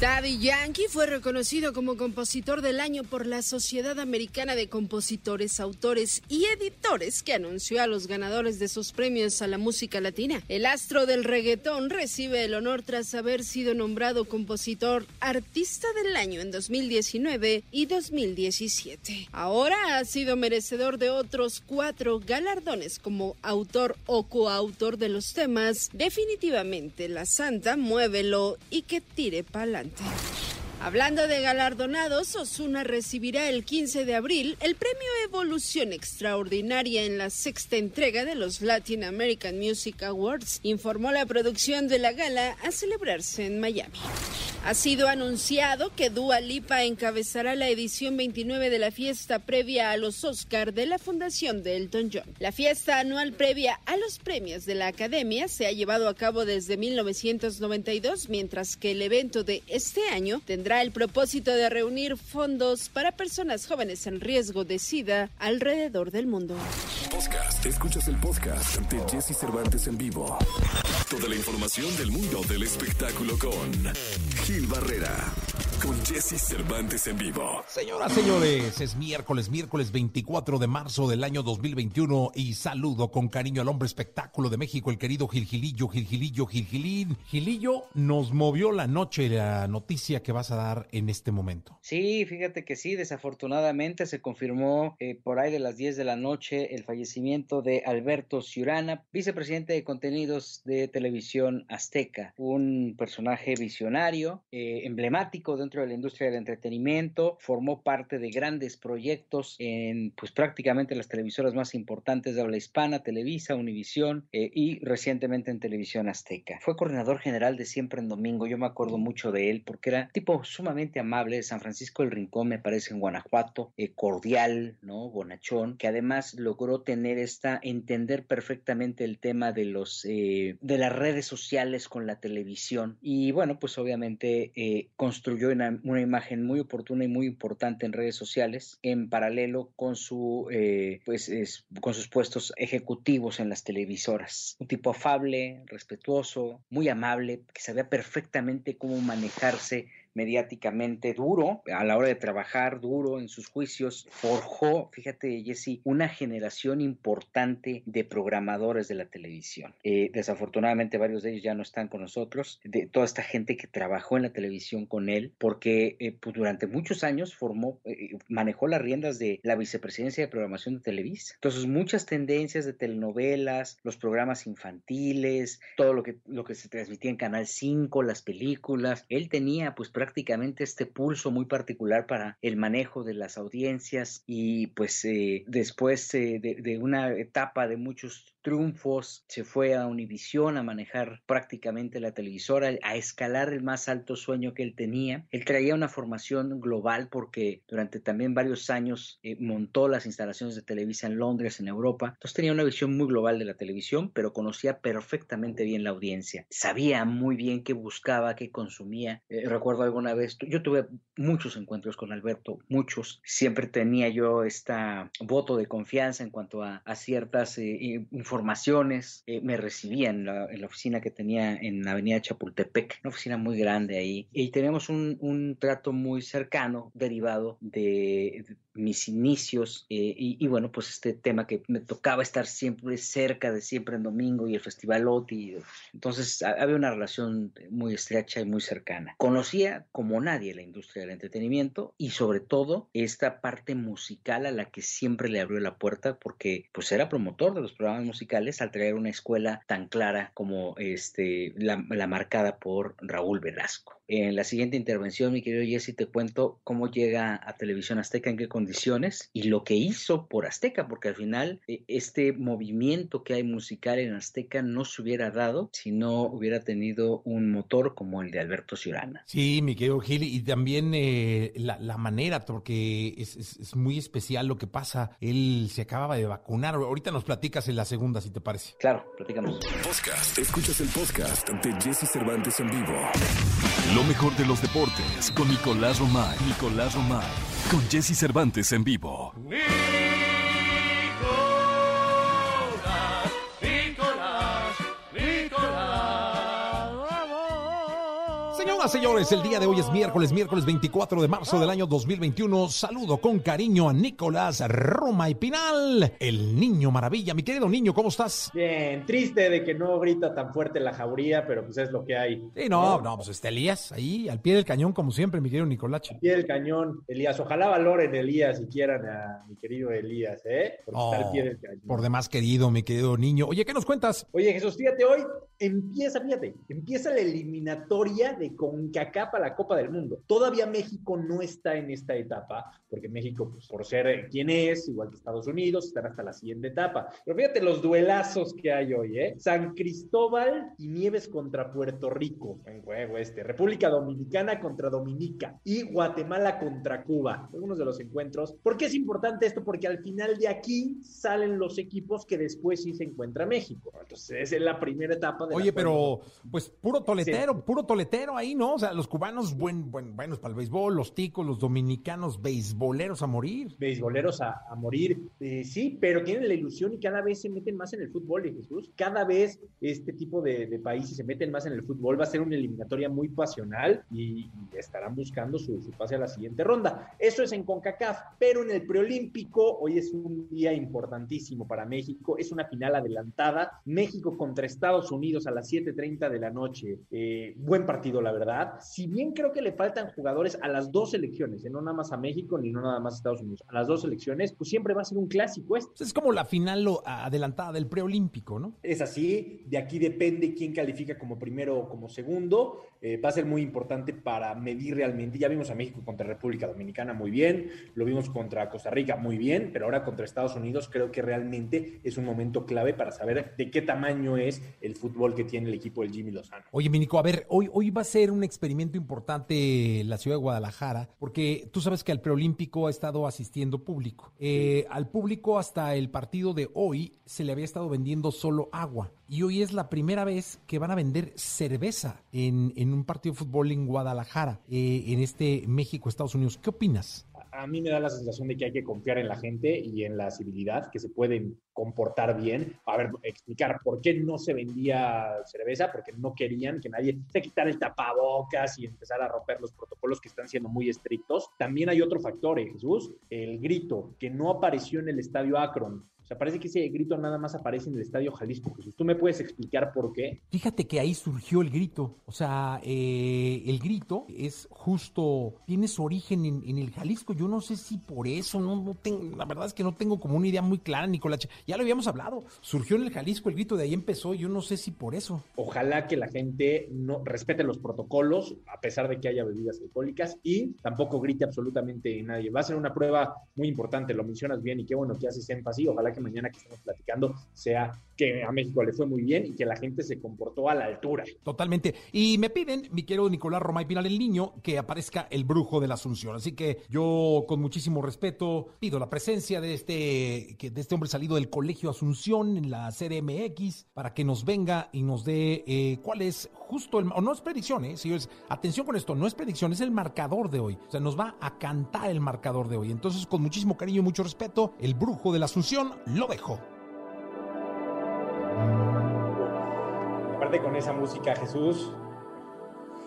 Daddy Yankee fue reconocido como compositor del año por la Sociedad Americana de Compositores, Autores y Editores, que anunció a los ganadores de sus premios a la música latina. El astro del reggaetón recibe el honor tras haber sido nombrado compositor artista del año en 2019 y 2017. Ahora ha sido merecedor de otros cuatro galardones como autor o coautor de los temas Definitivamente La Santa, Muévelo y Que Tire importante. Hablando de galardonados, Osuna recibirá el 15 de abril el premio Evolución Extraordinaria en la sexta entrega de los Latin American Music Awards, informó la producción de la gala a celebrarse en Miami. Ha sido anunciado que Dua Lipa encabezará la edición 29 de la fiesta previa a los Oscar de la Fundación de Elton John. La fiesta anual previa a los premios de la Academia se ha llevado a cabo desde 1992, mientras que el evento de este año tendrá el propósito de reunir fondos para personas jóvenes en riesgo de SIDA alrededor del mundo. Podcast. Escuchas el podcast de Jesse Cervantes en vivo. Toda la información del mundo del espectáculo con Gil Barrera. Con Jesse Cervantes en vivo. Señoras, señores, es miércoles, miércoles 24 de marzo del año 2021 y saludo con cariño al hombre espectáculo de México, el querido Gilgilillo, Gilgilillo, Gilgilín. Gilillo, nos movió la noche la noticia que vas a dar en este momento. Sí, fíjate que sí, desafortunadamente se confirmó eh, por ahí de las 10 de la noche el fallecimiento de Alberto Ciurana, vicepresidente de contenidos de televisión azteca, un personaje visionario, eh, emblemático dentro de la industria del entretenimiento, formó parte de grandes proyectos en pues prácticamente las televisoras más importantes de habla hispana, Televisa, Univisión eh, y recientemente en Televisión Azteca. Fue coordinador general de Siempre en Domingo, yo me acuerdo mucho de él porque era tipo sumamente amable de San Francisco del Rincón, me parece en Guanajuato, eh, cordial, ¿no? Bonachón, que además logró tener esta, entender perfectamente el tema de los, eh, de las redes sociales con la televisión y bueno, pues obviamente construyó una imagen muy oportuna y muy importante en redes sociales en paralelo con su eh, pues con sus puestos ejecutivos en las televisoras. Un tipo afable respetuoso muy amable que sabía perfectamente cómo manejarse mediáticamente duro a la hora de trabajar, duro en sus juicios, forjó, fíjate Jesse, una generación importante de programadores de la televisión. Eh, desafortunadamente varios de ellos ya no están con nosotros, de toda esta gente que trabajó en la televisión con él, porque eh, pues, durante muchos años formó, eh, manejó las riendas de la vicepresidencia de programación de Televisa. Entonces muchas tendencias de telenovelas, los programas infantiles, todo lo que, lo que se transmitía en Canal 5, las películas, él tenía pues este pulso muy particular para el manejo de las audiencias y pues eh, después eh, de, una etapa de muchos triunfos se fue a Univisión a manejar prácticamente la televisora, a escalar el más alto sueño que él tenía. Él traía una formación global porque durante también varios años eh, montó las instalaciones de Televisa en Londres, en Europa. Entonces tenía una visión muy global de la televisión, pero conocía perfectamente bien la audiencia. Sabía muy bien qué buscaba, qué consumía. recuerdo alguna vez, yo tuve muchos encuentros con Alberto, muchos. Siempre tenía yo esta voto de confianza en cuanto a, ciertas eh, informaciones. Eh, me recibía en la, oficina que tenía en la avenida Chapultepec, una oficina muy grande ahí. Y tenemos un trato muy cercano derivado de, mis inicios eh, y, bueno, pues este tema que me tocaba estar siempre cerca de siempre en domingo y el Festival OTI. Entonces había una relación muy estrecha y muy cercana. Conocía como nadie la industria del entretenimiento y sobre todo esta parte musical a la que siempre le abrió la puerta porque pues era promotor de los programas musicales al traer una escuela tan clara como este, la, marcada por Raúl Velasco. En la siguiente intervención, mi querido Jesse, te cuento cómo llega a Televisión Azteca, en qué condiciones y lo que hizo por Azteca, porque al final eh, este movimiento que hay musical en Azteca no se hubiera dado si no hubiera tenido un motor como el de Alberto Ciurana. Sí, mi querido Gil, y también eh, la, manera, porque es, muy especial lo que pasa. Él se acababa de vacunar. Ahorita nos platicas en la segunda, si te parece. Claro, platicamos. Podcast. Escuchas el podcast de Jesse Cervantes en vivo. Lo mejor de los deportes con Nicolás Romay. Nicolás Romay. Con Jesse Cervantes en vivo. Señores, el día de hoy es miércoles, miércoles 24 de marzo del año 2021. Saludo con cariño a Nicolás Roma y Pinal, el niño maravilla. Mi querido niño, ¿cómo estás? Bien, triste de que no grita tan fuerte la jauría, pero pues es lo que hay. Sí, no, no, pues está Elías ahí, al pie del cañón, como siempre, mi querido Nicolás. Al pie del cañón, Elías. Ojalá valoren Elías si quieran a mi querido Elías, ¿eh? Porque está al pie del cañón. Por demás querido, mi querido niño. Oye, ¿qué nos cuentas? Oye, Jesús, fíjate, hoy empieza, fíjate, empieza la eliminatoria de CONCACAF a la Copa del Mundo. Todavía México no está en esta etapa, porque México, pues, por ser quien es, igual que Estados Unidos, estará hasta la siguiente etapa. Pero fíjate los duelazos que hay hoy, ¿eh? San Cristóbal y Nieves contra Puerto Rico, en juego este. República Dominicana contra Dominica y Guatemala contra Cuba. Algunos de los encuentros. ¿Por qué es importante esto? Porque al final de aquí salen los equipos que después sí se encuentra México. Entonces, es la primera etapa de Oye, pero pues puro toletero, puro toletero ahí, ¿no? O sea, los cubanos buen, buen, buenos para el béisbol, los ticos, los dominicanos beisboleros a morir. Beisboleros a, morir, eh, sí, pero tienen la ilusión y cada vez se meten más en el fútbol, de Jesús. Cada vez este tipo de, países se meten más en el fútbol. Va a ser una eliminatoria muy pasional y, estarán buscando su, su, pase a la siguiente ronda. Eso es en CONCACAF, pero en el preolímpico, hoy es un día importantísimo para México. Es una final adelantada. México contra Estados Unidos a las 7:30 de la noche. Eh, buen partido, la verdad. Si bien creo que le faltan jugadores a las dos selecciones, ¿eh? no nada más a México ni no nada más a Estados Unidos, a las dos selecciones, pues siempre va a ser un clásico este. Es como la final adelantada del preolímpico, ¿no? Es así. De aquí depende quién califica como primero o como segundo. Eh, va a ser muy importante para medir realmente. Ya vimos a México contra República Dominicana muy bien, lo vimos contra Costa Rica muy bien, pero ahora contra Estados Unidos creo que realmente es un momento clave para saber de qué tamaño es el fútbol que tiene el equipo del Jimmy Lozano. Oye, Minico, a ver, hoy, hoy va a ser un experimento importante la ciudad de Guadalajara, porque tú sabes que al preolímpico ha estado asistiendo público. Eh, al público hasta el partido de hoy se le había estado vendiendo solo agua. Y hoy es la primera vez que van a vender cerveza en, en un partido de fútbol en Guadalajara, eh, en este México-Estados Unidos. ¿Qué opinas? A mí me da la sensación de que hay que confiar en la gente y en la civilidad, que se pueden comportar bien. A ver, explicar por qué no se vendía cerveza, porque no querían que nadie se quitara el tapabocas y empezara a romper los protocolos que están siendo muy estrictos. También hay otro factor, ¿eh, Jesús, el grito, que no apareció en el estadio Akron. O sea, parece que ese grito nada más aparece en el Estadio Jalisco. Jesús, ¿tú me puedes explicar por qué? Fíjate que ahí surgió el grito. O sea, eh, el grito es justo, tiene su origen en, en, el Jalisco. Yo no sé si por eso, no, no tengo, la verdad es que no tengo como una idea muy clara, Nicolás. Ya lo habíamos hablado. Surgió en el Jalisco el grito, de ahí empezó. Yo no sé si por eso. Ojalá que la gente no respete los protocolos, a pesar de que haya bebidas alcohólicas, y tampoco grite absolutamente nadie. Va a ser una prueba muy importante, lo mencionas bien, y qué bueno que haces énfasis. Ojalá que mañana que estamos platicando sea que a México le fue muy bien y que la gente se comportó a la altura. Totalmente. Y me piden, mi querido Nicolás Romay Pinal, el niño, que aparezca el brujo de la Asunción. Así que yo, con muchísimo respeto, pido la presencia de este, de este hombre salido del Colegio Asunción en la CDMX para que nos venga y nos dé eh, cuál es justo el. O no es predicción, ¿eh? Señores, atención con esto, no es predicción, es el marcador de hoy. O sea, nos va a cantar el marcador de hoy. Entonces, con muchísimo cariño y mucho respeto, el brujo de la Asunción lo dejo. Aparte con esa música, Jesús.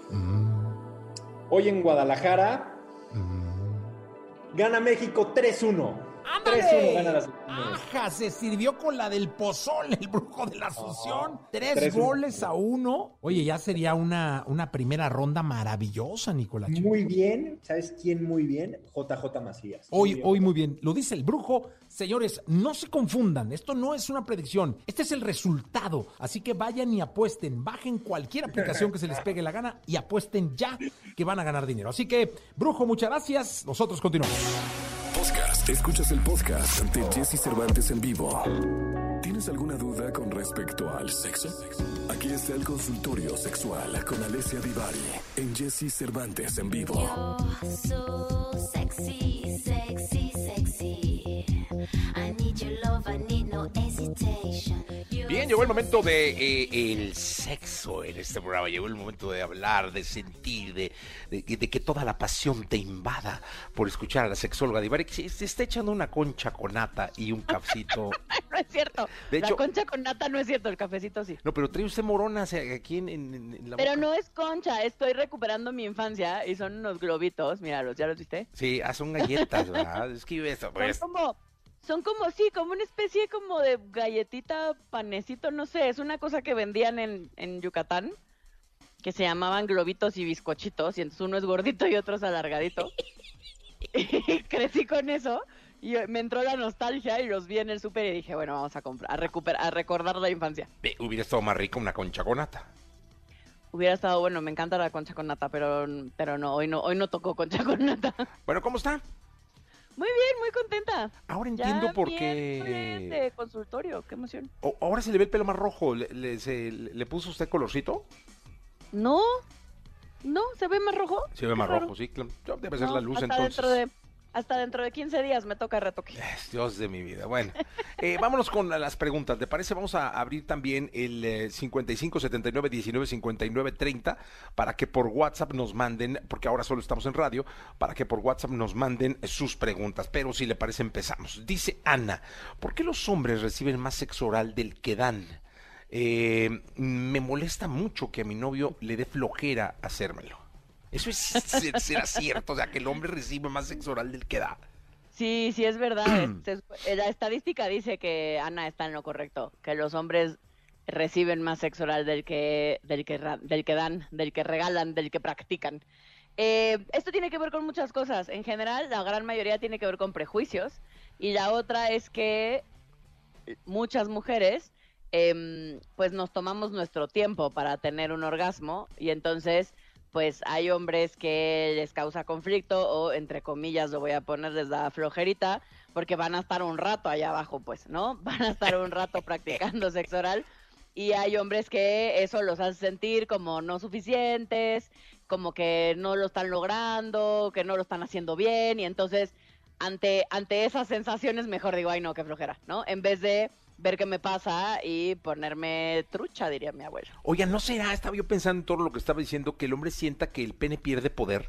Mm. Hoy en Guadalajara mm. gana México 3-1. ¡Ándale! Gana la ¡Aja! Se sirvió con la del pozol, el brujo de la Asunción. Oh, tres, tres, goles a uno. Oye, ya sería una, una primera ronda maravillosa, Nicolás. Muy bien. ¿Sabes quién muy bien? JJ Macías. Hoy, muy hoy muy bien. Lo dice el brujo. Señores, no se confundan. Esto no es una predicción. Este es el resultado. Así que vayan y apuesten. Bajen cualquier aplicación que se les pegue la gana y apuesten ya que van a ganar dinero. Así que, brujo, muchas gracias. Nosotros continuamos. Escuchas el podcast de Jesse Cervantes en vivo. ¿Tienes alguna duda con respecto al sexo? Aquí está el consultorio sexual con Alessia Divari en Jesse Cervantes en vivo. Sexy, sexy. Bien, llegó el momento de eh, el sexo en este programa. Llegó el momento de hablar, de sentir, de, de- de que toda la pasión te invada por escuchar a la sexóloga Divari, que se, se está echando una concha con nata y un cafecito. No es cierto. De la hecho- concha con nata no es cierto, el cafecito sí. No, pero trae usted moronas eh, aquí en, en- en la Pero boca. no es concha, estoy recuperando mi infancia y son unos globitos, míralos, ¿ya los viste? Sí, ah, son galletas, ¿verdad? Es que eso, pues. Son como, son como, sí, como una especie como de galletita, panecito, no sé, es una cosa que vendían en, en Yucatán, que se llamaban globitos y bizcochitos, y entonces uno es gordito y otro es alargadito. Y crecí con eso, y me entró la nostalgia y los vi en el súper y dije, bueno, vamos a comprar, a recuperar, a recordar la infancia. Hubiera estado más rica una concha con nata. Hubiera estado bueno, me encanta la concha con nata, pero, pero no, hoy no, hoy no tocó concha con nata. Bueno, ¿cómo está? Muy bien, muy contenta. Ahora Ya entiendo por qué. de consultorio, qué emoción. O- ahora se le ve el pelo más rojo. ¿Le, le- se- le puso usted colorcito? No, no, se ve más rojo. Se ve más raro. rojo, sí. Debe ser No, la luz hasta entonces. Dentro de, hasta dentro de 15 días me toca retoque. Dios de mi vida. Bueno, eh, vámonos con las preguntas. ¿Te parece? Vamos a abrir también el eh, 55 79 19 59 30 para que por WhatsApp nos manden, porque ahora solo estamos en radio, para que por WhatsApp nos manden sus preguntas. Pero si le parece, empezamos. Dice Ana, ¿por qué los hombres reciben más sexo oral del que dan? Eh, me molesta mucho que a mi novio le dé flojera hacérmelo. Eso es, será cierto, o sea, que el hombre recibe más sexo oral del que da. Sí, sí, es verdad. es- la estadística dice que Ana está en lo correcto, que los hombres reciben más sexo oral del que, del que, del que dan, del que regalan, del que practican. Eh, esto tiene que ver con muchas cosas. En general, la gran mayoría tiene que ver con prejuicios. Y la otra es que muchas mujeres, em, pues nos tomamos nuestro tiempo para tener un orgasmo y entonces, pues hay hombres que les causa conflicto o entre comillas lo voy a poner les da flojerita porque van a estar un rato allá abajo, pues, ¿no? Van a estar un rato practicando sexo oral y hay hombres que eso los hace sentir como no suficientes, como que no lo están logrando, que no lo están haciendo bien y entonces ante, ante esas sensaciones mejor digo, ay no, qué flojera, ¿no? En vez de ver qué me pasa y ponerme trucha, diría mi abuelo. Oiga, ¿no será? Estaba yo pensando en todo lo que estaba diciendo, que el hombre sienta que el pene pierde poder.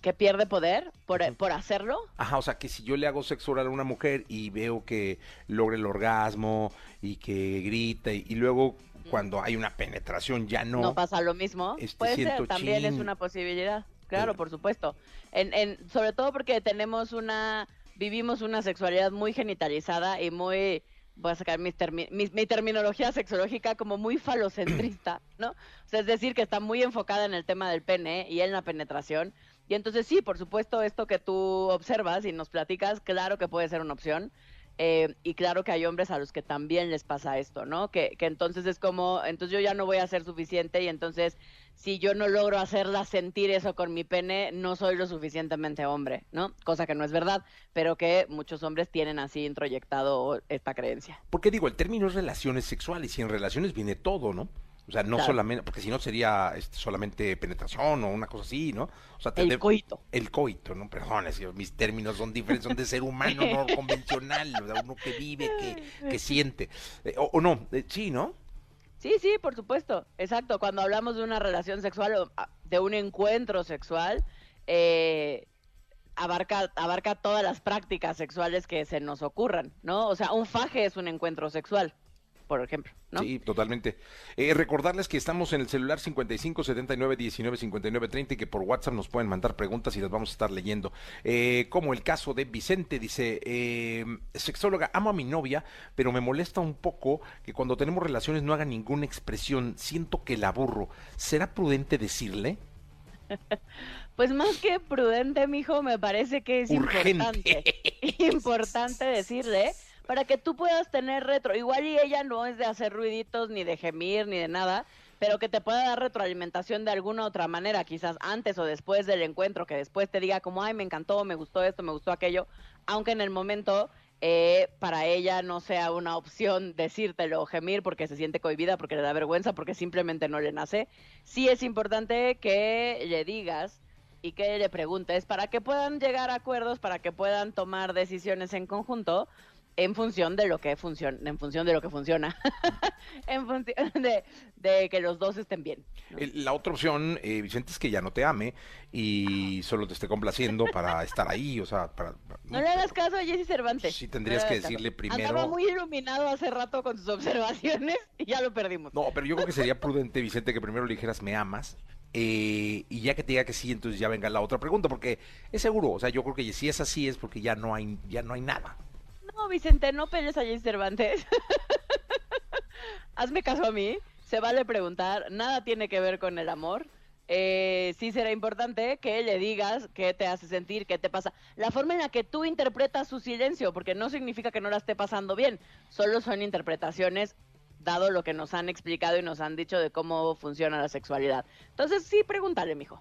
Que pierde poder por, por hacerlo. Ajá, o sea, que si yo le hago sexo oral a una mujer y veo que logra el orgasmo y que grita y, y luego cuando hay una penetración ya no. no, pasa lo mismo. este, Puede ser, también es una posibilidad. Claro, por supuesto. En, en, sobre todo porque tenemos una, vivimos una sexualidad muy genitalizada y muy, voy a sacar mis termi- mis- mi terminología sexológica como muy falocentrista, ¿no? O sea, es decir, que está muy enfocada en el tema del pene y en la penetración. Y entonces sí, por supuesto, esto que tú observas y nos platicas, claro que puede ser una opción. Eh, y claro que hay hombres a los que también les pasa esto, ¿no? Que, que entonces es como, entonces yo ya no voy a ser suficiente y entonces si yo no logro hacerla sentir eso con mi pene, no soy lo suficientemente hombre, ¿no? Cosa que no es verdad, pero que muchos hombres tienen así introyectado esta creencia. Porque digo, el término es relaciones sexuales y en relaciones viene todo, ¿no? O sea, no Claro. solamente, porque si no sería este, solamente penetración o una cosa así, ¿no? O sea, te El de- coito. El coito, ¿no? Perdón, es que mis términos son diferentes, son de ser humano no convencional, o sea, uno que vive, que, que siente. Eh, o, o no, eh, sí, ¿no? Sí, sí, por supuesto, exacto. Cuando hablamos de una relación sexual o ah, de un encuentro sexual, eh, abarca, abarca todas las prácticas sexuales que se nos ocurran, ¿no? O sea, un faje es un encuentro sexual, por ejemplo, ¿no? Sí, totalmente. Eh, recordarles que estamos en el celular 55 79 19 59 30 y que por WhatsApp nos pueden mandar preguntas y las vamos a estar leyendo. Eh, como el caso de Vicente, dice, eh, sexóloga, amo a mi novia, pero me molesta un poco que cuando tenemos relaciones no haga ninguna expresión, siento que la aburro. ¿Será prudente decirle? Pues más que prudente, mijo, me parece que es Urgente. importante. importante decirle para que tú puedas tener retro. Igual y ella no es de hacer ruiditos, ni de gemir, ni de nada, pero que te pueda dar retroalimentación de alguna otra manera, quizás antes o después del encuentro, que después te diga como, ay, me encantó, me gustó esto, me gustó aquello, aunque en el momento eh, para ella no sea una opción decírtelo o gemir porque se siente cohibida, porque le da vergüenza, porque simplemente no le nace. Sí es importante que le digas y que le preguntes para que puedan llegar a acuerdos, para que puedan tomar decisiones en conjunto en función de lo que funciona, en función de lo que funciona, en función de, de que los dos estén bien. La otra opción, eh, Vicente, es que ya no te ame y solo te esté complaciendo para estar ahí, o sea, para... para- No le hagas caso a Jesse Cervantes. Sí, tendrías No que decirle primero- Andaba muy iluminado hace rato con sus observaciones y ya lo perdimos. No, pero yo creo que sería prudente, Vicente, que primero le dijeras me amas. eh, y ya que te diga que sí, entonces ya venga la otra pregunta, porque es seguro, o sea, yo creo que si es así es porque ya no hay, ya no hay nada. Vicente, no pelees a Jesse Cervantes. Hazme caso a mí. Se vale preguntar. Nada tiene que ver con el amor. Eh, sí será importante que le digas qué te hace sentir, qué te pasa. La forma en la que tú interpretas su silencio, porque no significa que no la esté pasando bien. Solo son interpretaciones dado lo que nos han explicado y nos han dicho de cómo funciona la sexualidad. Entonces, sí, pregúntale, mijo.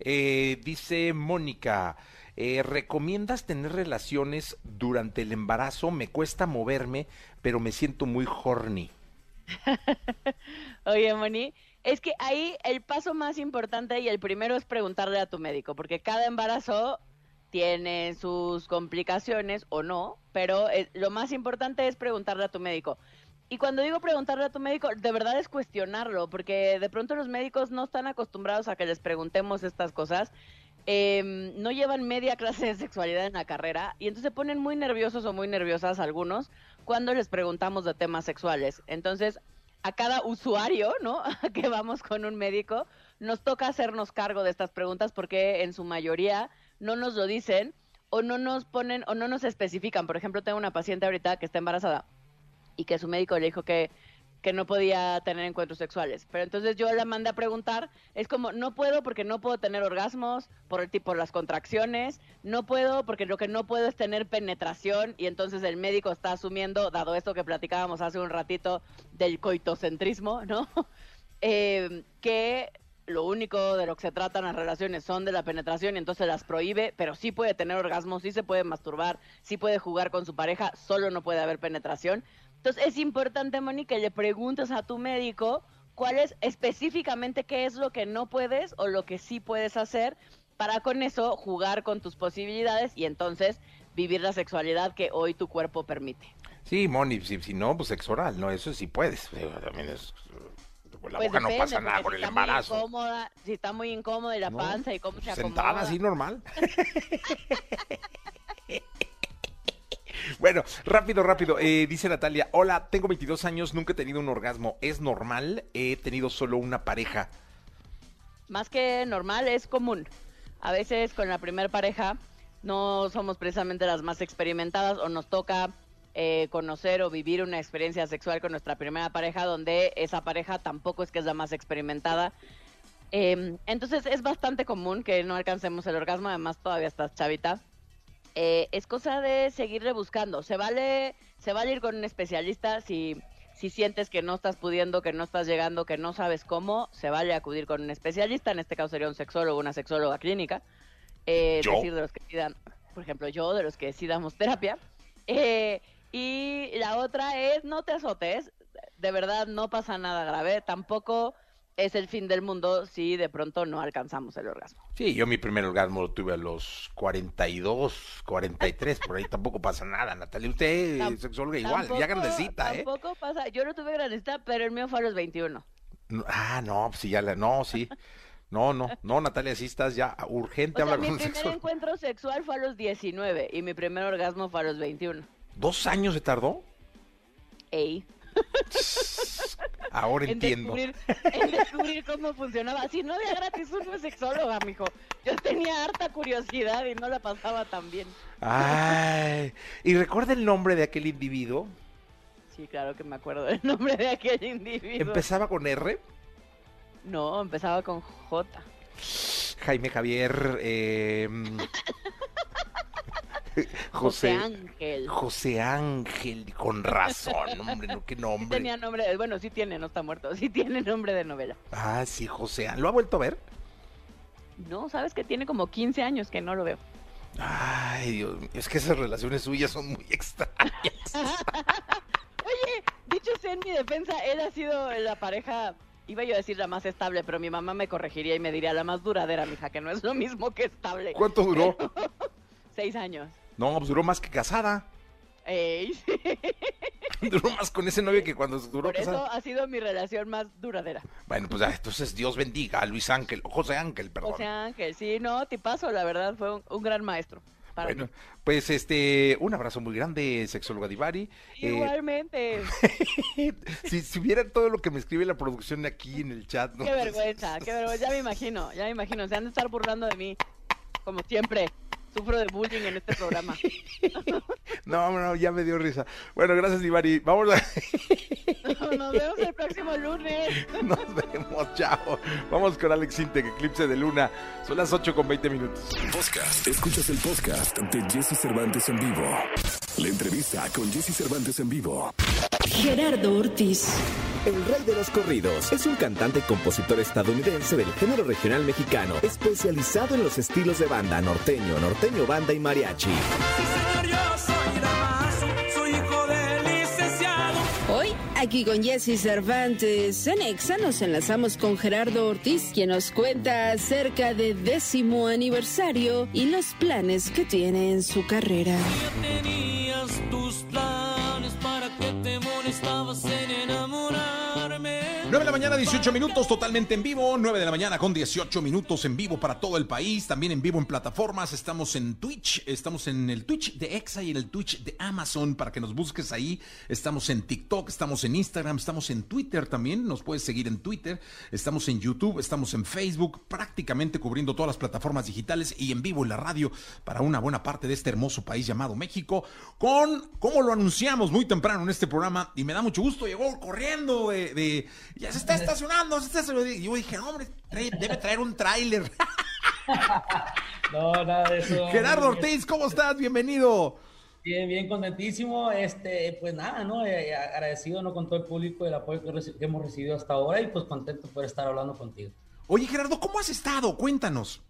Eh, dice Mónica, eh, ¿recomiendas tener relaciones durante el embarazo? Me cuesta moverme, pero me siento muy horny. Oye, Moni, es que ahí el paso más importante y el primero es preguntarle a tu médico, porque cada embarazo tiene sus complicaciones o no, pero eh, lo más importante es preguntarle a tu médico. Y cuando digo preguntarle a tu médico, de verdad es cuestionarlo, porque de pronto los médicos no están acostumbrados a que les preguntemos estas cosas. Eh, no llevan media clase de sexualidad en la carrera y entonces se ponen muy nerviosos o muy nerviosas algunos cuando les preguntamos de temas sexuales. Entonces, a cada usuario, ¿no? que vamos con un médico, nos toca hacernos cargo de estas preguntas porque en su mayoría no nos lo dicen o no nos ponen o no nos especifican. Por ejemplo, tengo una paciente ahorita que está embarazada y que su médico le dijo que, que no podía tener encuentros sexuales. Pero entonces yo la mandé a preguntar, es como, no puedo porque no puedo tener orgasmos por el tipo, las contracciones, no puedo porque lo que no puedo es tener penetración y entonces el médico está asumiendo, dado esto que platicábamos hace un ratito del coitocentrismo, ¿no? Eh, que lo único de lo que se tratan las relaciones son de la penetración y entonces las prohíbe, pero sí puede tener orgasmos, sí se puede masturbar, sí puede jugar con su pareja, solo no puede haber penetración. Entonces es importante, Moni, que le preguntes a tu médico cuál es específicamente qué es lo que no puedes o lo que sí puedes hacer para con eso jugar con tus posibilidades y entonces vivir la sexualidad que hoy tu cuerpo permite. Sí, Moni, si, si no, pues sexo oral, ¿no? Eso sí puedes. eh, También es... Con la Pues boca no depende, pasa nada con si el está muy embarazo. incómoda, si está muy incómoda y la ¿no? panza y cómo se acomoda. Sentada así normal. Bueno, rápido, rápido. Eh, dice Natalia, hola, tengo 22 años, nunca he tenido un orgasmo. ¿Es normal? He tenido solo una pareja. Más que normal, es común. A veces con la primera pareja no somos precisamente las más experimentadas o nos toca eh, conocer o vivir una experiencia sexual con nuestra primera pareja donde esa pareja tampoco es que es la más experimentada. Eh, entonces es bastante común que no alcancemos el orgasmo, además todavía estás chavita. Eh, es cosa de seguirle buscando. Se vale, se vale ir con un especialista si, si sientes que no estás pudiendo, que no estás llegando, que no sabes cómo, se vale acudir con un especialista. En este caso sería un sexólogo, una sexóloga clínica. Eh, ¿Yo? decir de los que sí dan- por ejemplo, yo, de los que sí damos terapia. Eh, y la otra es no te azotes. De verdad, no pasa nada grave. Tampoco es el fin del mundo si de pronto no alcanzamos el orgasmo. Sí, yo mi primer orgasmo lo tuve a los 42, 43, por ahí tampoco pasa nada, Natalia. Usted, Tam- sexóloga, igual, ya grandecita, ¿eh? Tampoco pasa. Yo lo tuve grandecita, pero el mío fue a los 21. No, Ah, no, pues sí, ya la, no, sí. No, no, no, Natalia, sí estás ya urgente, O sea, habla mi con un primer encuentro sexual fue a los 19 y mi primer orgasmo fue a los 21. ¿Dos años se tardó? Ey. Ahora En entiendo. descubrir, en descubrir cómo funcionaba. Si no había gratis es sexóloga, mijo. Yo tenía harta curiosidad y no la pasaba tan bien. Ay, ¿y recuerda el nombre de aquel individuo? Sí, claro que me acuerdo del nombre de aquel individuo. ¿Empezaba con R? No, empezaba con J. Jaime Javier, eh, José José, Ángel. José Ángel, con razón, hombre, no, qué Sí nombre. tenía nombre, de- bueno, sí tiene, no está muerto, sí tiene nombre de novela. Ah, sí, José Ángel. ¿Lo ha vuelto a ver? No, sabes que tiene como 15 años que no lo veo. Ay, Dios mío, es que esas relaciones suyas son muy extrañas. Oye, dicho sea en mi defensa, él ha sido la pareja, iba yo a decir la más estable, pero mi mamá me corregiría y me diría la más duradera, mija, que no es lo mismo que estable. ¿Cuánto duró? Seis años. No, pues duró más que casada. Ey, sí. Duró más con ese novio que cuando duró Por eso casado. ha sido mi relación más duradera. Bueno, pues ya, entonces Dios bendiga a Luis Ángel, José Ángel, perdón. José Ángel, sí, no, tipazo, la verdad, fue un, un gran maestro. Para Bueno, mí. pues este, un abrazo muy grande, sexóloga Divari. Eh, Igualmente. si, si vieran todo lo que me escribe la producción aquí en el chat, ¿no? Qué vergüenza, qué vergüenza. Ya me imagino, ya me imagino. Se han de estar burlando de mí. Como siempre. Sufro de bullying en este programa. No, no, ya me dio risa. Bueno, gracias, Divari. Vamos a... Nos vemos el próximo lunes. Nos vemos, chao. Vamos con Alex Intec, Eclipse de Luna. Son las 8 con 20 minutos. Podcast. Escuchas el podcast de Jesse Cervantes en vivo. La entrevista con Jesse Cervantes en vivo. Gerardo Ortiz. El rey de los corridos es un cantante y compositor estadounidense del género regional mexicano, especializado en los estilos de banda norteño, norteño banda y mariachi. Hoy, aquí con Jesse Cervantes en Exa, nos enlazamos con Gerardo Ortiz, quien nos cuenta acerca de décimo aniversario y los planes que tiene en su carrera. tenías tus planes para que te molestabas en enamorarme. 9 de la mañana, 18 minutos, totalmente en vivo. 9 de la mañana con 18 minutos en vivo para todo el país. También en vivo en plataformas. Estamos en Twitch. Estamos en el Twitch de Exa y en el Twitch de Amazon para que nos busques ahí. Estamos en TikTok, estamos en Instagram, estamos en Twitter también. Nos puedes seguir en Twitter. Estamos en YouTube, estamos en Facebook, prácticamente cubriendo todas las plataformas digitales y en vivo en la radio para una buena parte de este hermoso país llamado México. Con, como lo anunciamos muy temprano en este programa, y me da mucho gusto, llegó corriendo de, de- ya se está estacionando, se está estacionando. Y yo dije, hombre, trae- debe traer un tráiler. No, nada de eso. Gerardo Ortiz, ¿cómo estás? Bienvenido. Bien, bien contentísimo. Este, pues nada, ¿no? Eh, agradecido ¿no? con todo el público el apoyo que, que hemos recibido hasta ahora y pues contento por estar hablando contigo. Oye, Gerardo, ¿cómo has estado? Cuéntanos.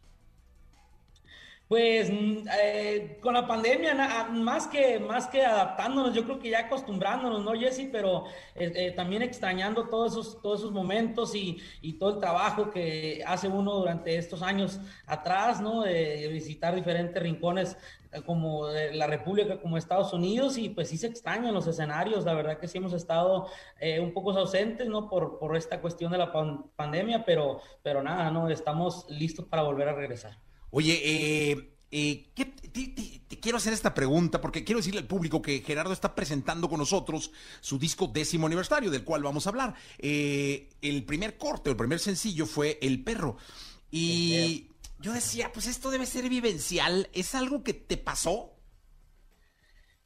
Pues mm, eh, con la pandemia, ah, más que, más que adaptándonos, yo creo que ya acostumbrándonos, ¿no, Jesse? Pero eh, eh, también extrañando todos esos, todos esos momentos y, todo el trabajo que hace uno durante estos años atrás, ¿no? De visitar diferentes rincones eh, como la República, como Estados Unidos, y pues sí se extrañan los escenarios, la verdad que sí hemos estado un poco ausentes, ¿no? Por, por esta cuestión de la pan- pandemia, pero, pero nada, ¿no? Estamos listos para volver a regresar. Oye, eh, eh, ¿qué- te, te- te quiero hacer esta pregunta porque quiero decirle al público que Gerardo está presentando con nosotros su disco décimo aniversario, del cual vamos a hablar. Eh, el primer corte, el primer sencillo fue El Perro. Y yo decía, pues esto debe ser vivencial. ¿Es algo que te pasó?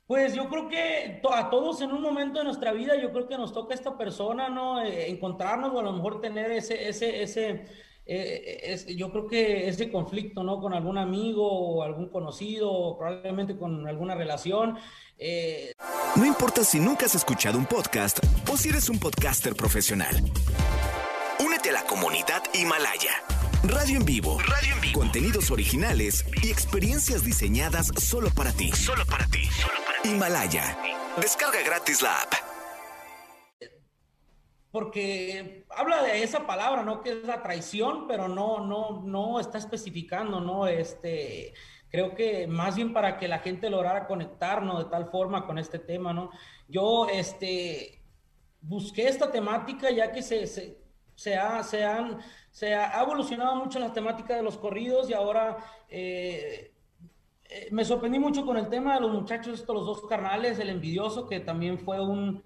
Pues yo creo que a todos en un momento de nuestra vida, yo creo que nos toca esta persona, ¿no? Encontrarnos o a lo mejor tener ese, ese, ese, eh, es- yo creo que ese conflicto, ¿no? Con algún amigo o algún conocido, o probablemente con alguna relación. eh, No importa si nunca has escuchado un podcast o si eres un podcaster profesional. Únete a la comunidad Himalaya. Radio en vivo. Radio en vivo. Contenidos originales y experiencias diseñadas solo para ti. Solo para ti. Himalaya. Descarga gratis la app. Porque habla de esa palabra, ¿no? Que es la traición, pero no, no, no está especificando, ¿no? Este, creo que más bien para que la gente lograra conectarnos de tal forma con este tema, ¿no? Yo, este, busqué esta temática ya que se, se, se ha, se, han, se ha evolucionado mucho la temática de los corridos y ahora eh, eh, me sorprendí mucho con el tema de los muchachos, estos los dos carnales, el envidioso, que también fue un,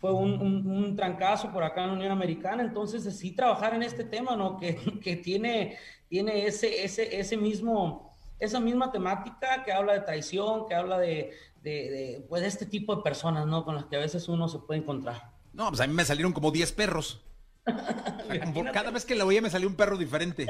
fue un, un, un trancazo por acá en la Unión Americana. Entonces, sí trabajar en este tema, ¿no? Que, que tiene, tiene ese, ese, ese mismo, esa misma temática que habla de traición, que habla de, de, de, pues, de este tipo de personas, ¿no? Con las que a veces uno se puede encontrar. No, pues a mí me salieron como 10 perros. Cada vez que la oía me salió un perro diferente.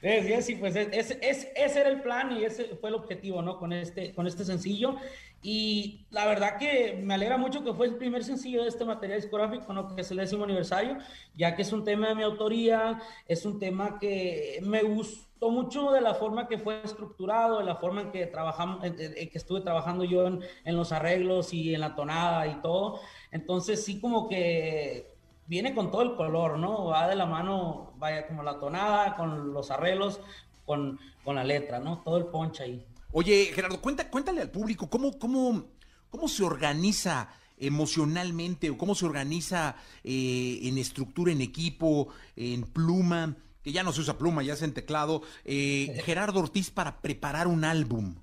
Sí, sí, pues es, es, ese era el plan y ese fue el objetivo, ¿no? Con este, con este sencillo. Y la verdad que me alegra mucho que fue el primer sencillo de este material discográfico, ¿no? Que es el décimo aniversario, ya que es un tema de mi autoría, es un tema que me gustó mucho de la forma que fue estructurado, de la forma en que trabajamos, en, en que estuve trabajando yo en, en los arreglos y en la tonada y todo. Entonces sí como que viene con todo el color, ¿no? Va de la mano, vaya como la tonada, con los arreglos, con, con la letra, ¿no? Todo el ponche ahí. Oye, Gerardo, cuenta, cuéntale al público cómo, cómo, cómo se organiza emocionalmente o cómo se organiza eh, en estructura, en equipo, en pluma, que ya no se usa pluma, ya es en teclado, eh, Gerardo Ortiz para preparar un álbum.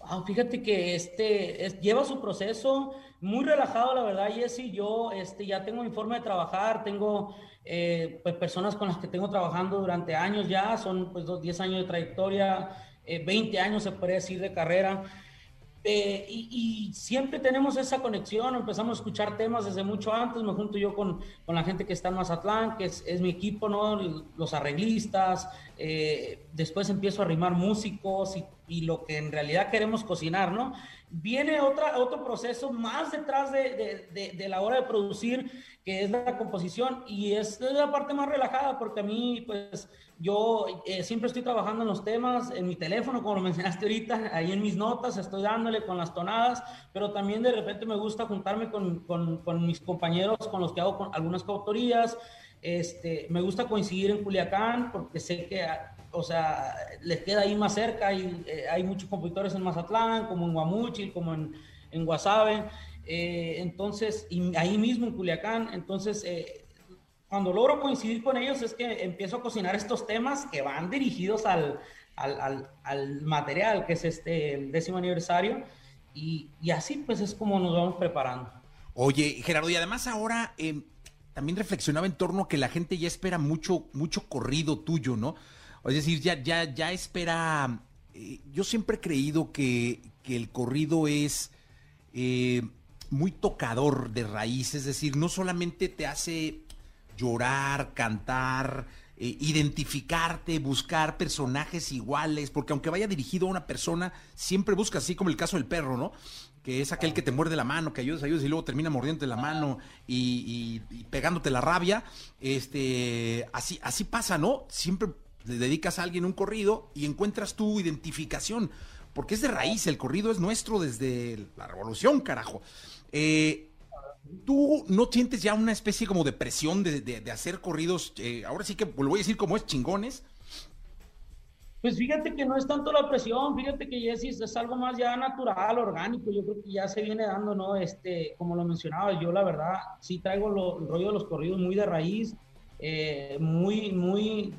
Ah, fíjate que este es- lleva su proceso muy relajado, la verdad, Jesse. Yo este, ya tengo mi forma de trabajar, tengo eh, pues, personas con las que tengo trabajando durante años ya, son pues dos, 10 años de trayectoria, eh, 20 años se podría decir de carrera. Eh, y, y siempre tenemos esa conexión, empezamos a escuchar temas desde mucho antes, me junto yo con, con la gente que está en Mazatlán, que es, es mi equipo, ¿no? Los arreglistas, eh, después empiezo a arrimar músicos y, y lo que en realidad queremos cocinar, ¿no? Viene otra, otro proceso más detrás de, de, de, de la hora de producir, que es la composición, y es la parte más relajada, porque a mí, pues, yo eh, siempre estoy trabajando en los temas, en mi teléfono, como lo mencionaste ahorita, ahí en mis notas, estoy dándole con las tonadas, pero también de repente me gusta juntarme con, con, con mis compañeros con los que hago con algunas coautorías. Este, me gusta coincidir en Culiacán porque sé que, o sea, les queda ahí más cerca y eh, hay muchos compositores en Mazatlán, como en Guamuchil, como en, en Guasave. Eh, entonces, y ahí mismo en Culiacán, entonces... Eh, cuando logro coincidir con ellos es que empiezo a cocinar estos temas que van dirigidos al, al, al, al material, que es este el décimo aniversario, y, y, así pues es como nos vamos preparando. Oye, Gerardo, y además ahora eh, también reflexionaba en torno a que la gente ya espera mucho, mucho corrido tuyo, ¿no? Es decir, ya, ya, ya espera. Eh, yo siempre he creído que, que el corrido es eh, muy tocador de raíz, es decir, no solamente te hace llorar, cantar, eh, identificarte, buscar personajes iguales, porque aunque vaya dirigido a una persona, siempre busca, así como el caso del perro, ¿no? Que es aquel que te muerde la mano, que ayudas, ayudas y luego termina mordiéndote la mano y, pegándote la rabia. Este, así, así pasa, ¿no? Siempre le dedicas a alguien un corrido y encuentras tu identificación, porque es de raíz, el corrido es nuestro desde la revolución, carajo. Eh, ¿Tú no sientes ya una especie como de presión de, de, de hacer corridos, eh, ahora sí que lo voy a decir como es, chingones? Pues fíjate que no es tanto la presión, fíjate que Jessy es algo más ya natural, orgánico, yo creo que ya se viene dando, ¿no? Este, como lo mencionaba, yo la verdad sí traigo lo, el rollo de los corridos muy de raíz, eh, muy, muy,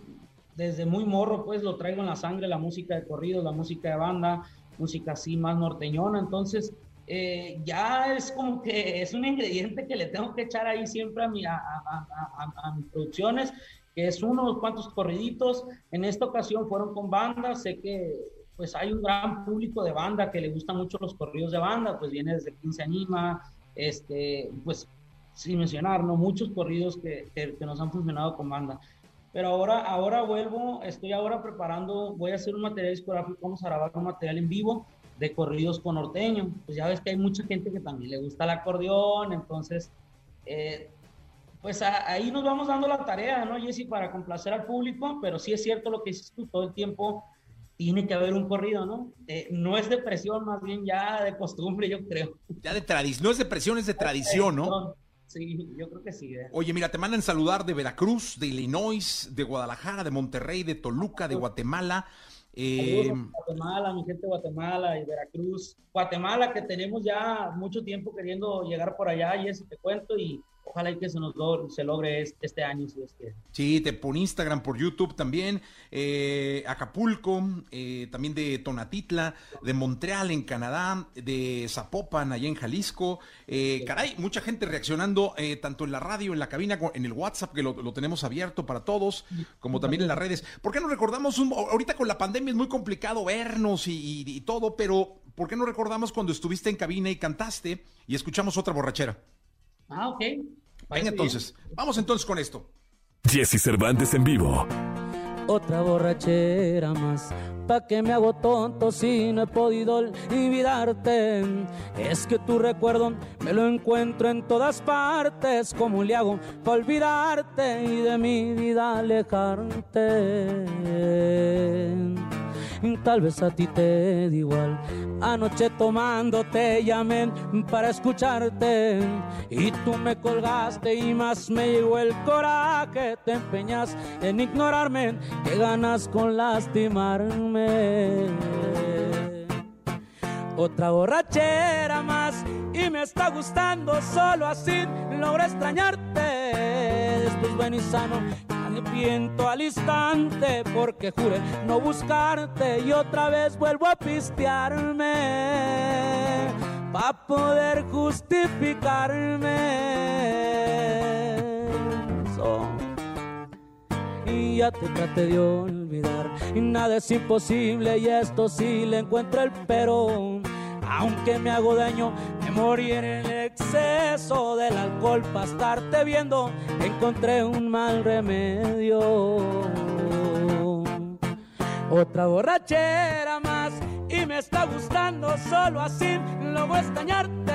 desde muy morro, pues lo traigo en la sangre, la música de corridos, la música de banda, música así más norteñona, entonces eh, ya es como que es un ingrediente que le tengo que echar ahí siempre a, mi, a, a, a, a, mis producciones, que es unos cuantos corriditos. En esta ocasión fueron con banda, sé que pues hay un gran público de banda que le gustan mucho los corridos de banda, pues viene desde 15 Anima, este, pues sin mencionar, ¿no? Muchos corridos que, que, que nos han funcionado con banda. Pero ahora, ahora vuelvo, estoy ahora preparando, voy a hacer un material discográfico, vamos a grabar un material en vivo de corridos con norteño. Pues ya ves que hay mucha gente que también le gusta el acordeón, entonces, eh, pues a, ahí nos vamos dando la tarea, ¿no, Jessy? Para complacer al público, pero sí es cierto lo que dices tú, todo el tiempo tiene que haber un corrido, ¿no? Eh, no es de presión, más bien ya de costumbre, yo creo. Ya de tradición, no es de presión, es de tradición, ¿no? Sí, yo creo que sí. ¿eh? Oye, mira, te mandan saludar de Veracruz, de Illinois, de Guadalajara, de Monterrey, de Toluca, de Guatemala. Eh... Guatemala, mi gente de Guatemala y Veracruz. Guatemala, que tenemos ya mucho tiempo queriendo llegar por allá, y eso te cuento, y ojalá y que se nos logre, se logre este, año, si es que. Sí, te por Instagram, por YouTube también, eh, Acapulco, eh, también de Tonatitla, de Montreal en Canadá, de Zapopan allá en Jalisco. Eh, caray, mucha gente reaccionando eh, tanto en la radio, en la cabina, en el WhatsApp, que lo, lo, tenemos abierto para todos, como también en las redes. ¿Por qué no recordamos, un, ahorita con la pandemia es muy complicado vernos y, y, y todo, pero ¿por qué no recordamos cuando estuviste en cabina y cantaste y escuchamos otra borrachera? Ah, ok. Venga entonces, bien. vamos entonces con esto. Jesse Cervantes en vivo. Otra borrachera más, pa' que me hago tonto si no he podido olvidarte. Es que tu recuerdo me lo encuentro en todas partes. ¿Cómo le hago pa' olvidarte y de mi vida alejarte? Tal vez a ti te da igual. Anoche tomando te llamé para escucharte y tú me colgaste y más me llegó el coraje. Te empeñas en ignorarme, que ganas con lastimarme. Otra borrachera más y me está gustando solo así logro extrañarte. Ven y sano, arrepiento al instante porque juré no buscarte y otra vez vuelvo a pistearme para poder justificarme. Y ya te traté de olvidar. Y nada es imposible y esto sí le encuentro el pero. Aunque me hago daño, me morí en el exceso del alcohol para estarte viendo. Encontré un mal remedio. Otra borrachera más y me está gustando solo así luego extrañarte.